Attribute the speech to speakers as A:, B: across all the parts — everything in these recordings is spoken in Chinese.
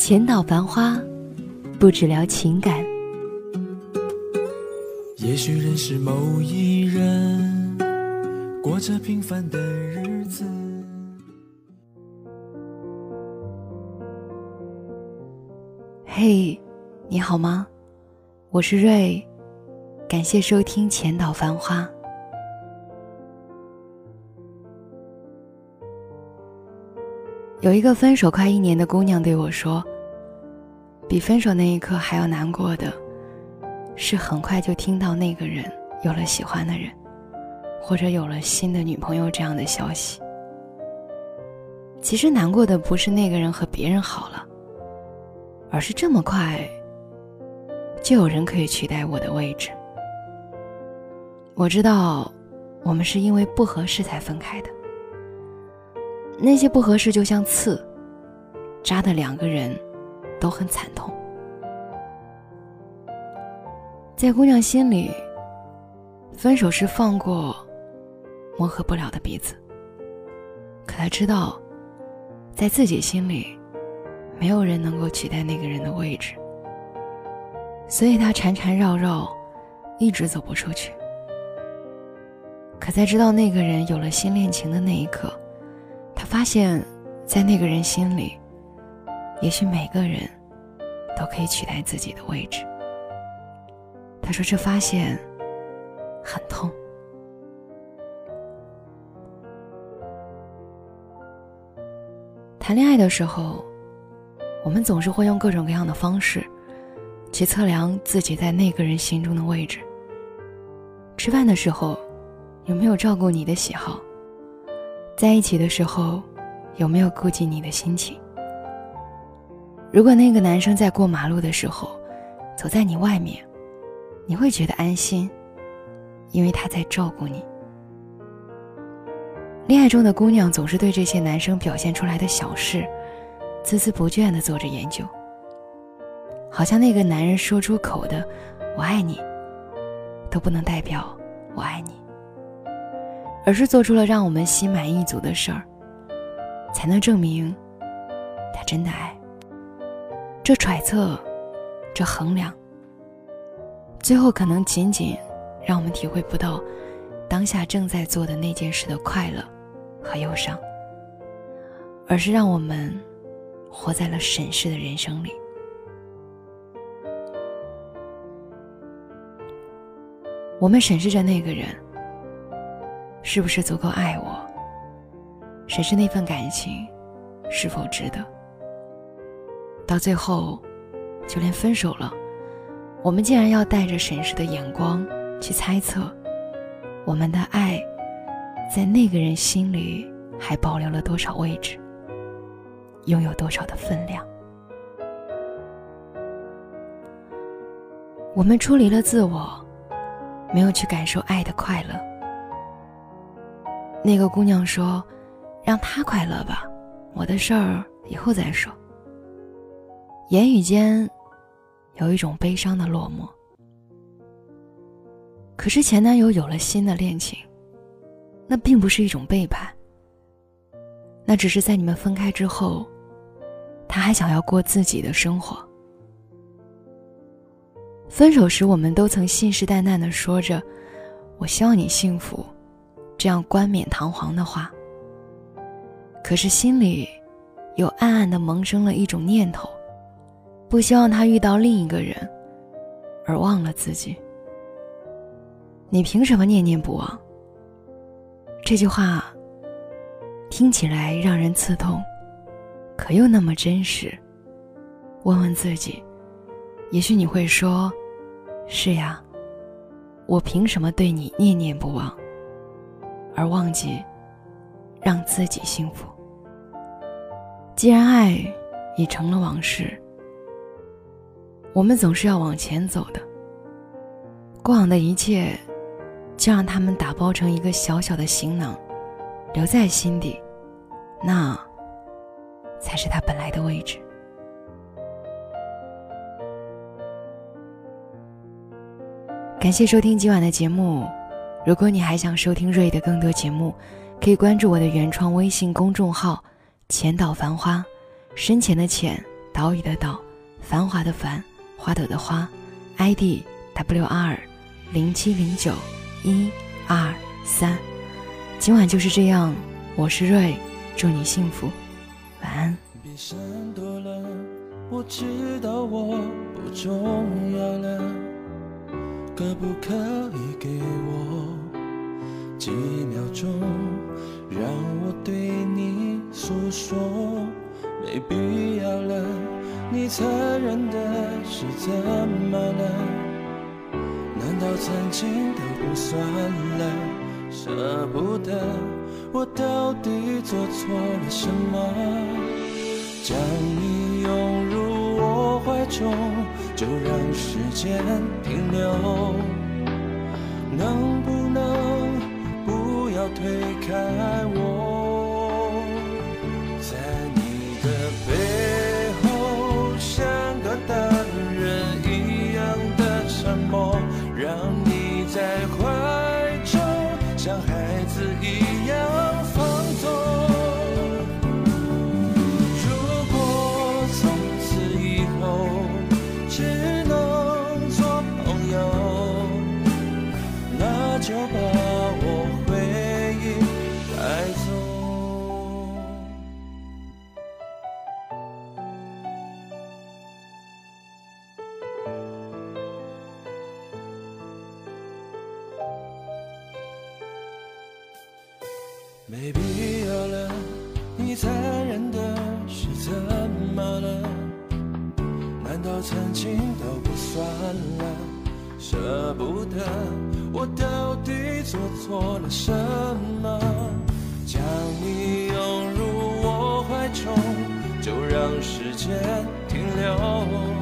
A: 浅岛繁花，不只聊情感。
B: 也许认识某一人，过着平凡的日子。
A: 嘿，你好吗？我是瑞，感谢收听《浅岛繁花》。有一个分手快一年的姑娘对我说：“比分手那一刻还要难过的，是很快就听到那个人有了喜欢的人，或者有了新的女朋友这样的消息。其实难过的不是那个人和别人好了，而是这么快就有人可以取代我的位置。我知道，我们是因为不合适才分开的。”那些不合适就像刺，扎的两个人都很惨痛。在姑娘心里，分手是放过磨合不了的彼此。可她知道，在自己心里，没有人能够取代那个人的位置，所以她缠缠绕绕，一直走不出去。可在知道那个人有了新恋情的那一刻，他发现，在那个人心里，也许每个人都可以取代自己的位置。他说：“这发现很痛。”谈恋爱的时候，我们总是会用各种各样的方式去测量自己在那个人心中的位置。吃饭的时候，有没有照顾你的喜好？在一起的时候，有没有顾及你的心情？如果那个男生在过马路的时候，走在你外面，你会觉得安心，因为他在照顾你。恋爱中的姑娘总是对这些男生表现出来的小事，孜孜不倦地做着研究，好像那个男人说出口的“我爱你”，都不能代表我爱你。而是做出了让我们心满意足的事儿，才能证明他真的爱。这揣测，这衡量，最后可能仅仅让我们体会不到当下正在做的那件事的快乐和忧伤，而是让我们活在了审视的人生里。我们审视着那个人。是不是足够爱我？审视那份感情是否值得？到最后，就连分手了，我们竟然要带着审视的眼光去猜测，我们的爱在那个人心里还保留了多少位置，拥有多少的分量？我们出离了自我，没有去感受爱的快乐。那个姑娘说：“让他快乐吧，我的事儿以后再说。”言语间有一种悲伤的落寞。可是前男友有了新的恋情，那并不是一种背叛。那只是在你们分开之后，他还想要过自己的生活。分手时，我们都曾信誓旦旦的说着：“我希望你幸福。”这样冠冕堂皇的话，可是心里又暗暗的萌生了一种念头，不希望他遇到另一个人，而忘了自己。你凭什么念念不忘？这句话听起来让人刺痛，可又那么真实。问问自己，也许你会说：“是呀，我凭什么对你念念不忘？”而忘记让自己幸福。既然爱已成了往事，我们总是要往前走的。过往的一切，就让他们打包成一个小小的行囊，留在心底，那才是它本来的位置。感谢收听今晚的节目。如果你还想收听瑞的更多节目，可以关注我的原创微信公众号“浅岛繁花”，深浅的浅，岛屿的岛，繁华的繁，花朵的花，ID W R 零七零九一二三。今晚就是这样，我是瑞，祝你幸福，晚安。
B: 别闪躲了，我知道我不重要了。可不可以给我几秒钟，让我对你诉说？没必要了，你残忍的是怎么了？难道曾经都不算了？舍不得，我到底做错了什么？将你拥入我怀中。就让时间停留，能不能不要推开我？就把我回忆带走。没必要了，你残忍的是怎么了？难道曾经都不算了？舍不得，我到底做错了什么？将你拥入我怀中，就让时间停留。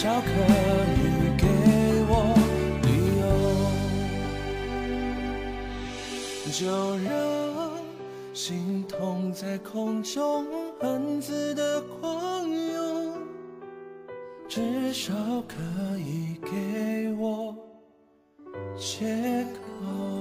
B: 至少可以给我理由，就让心痛在空中，暗自的狂涌，至少可以给我借口。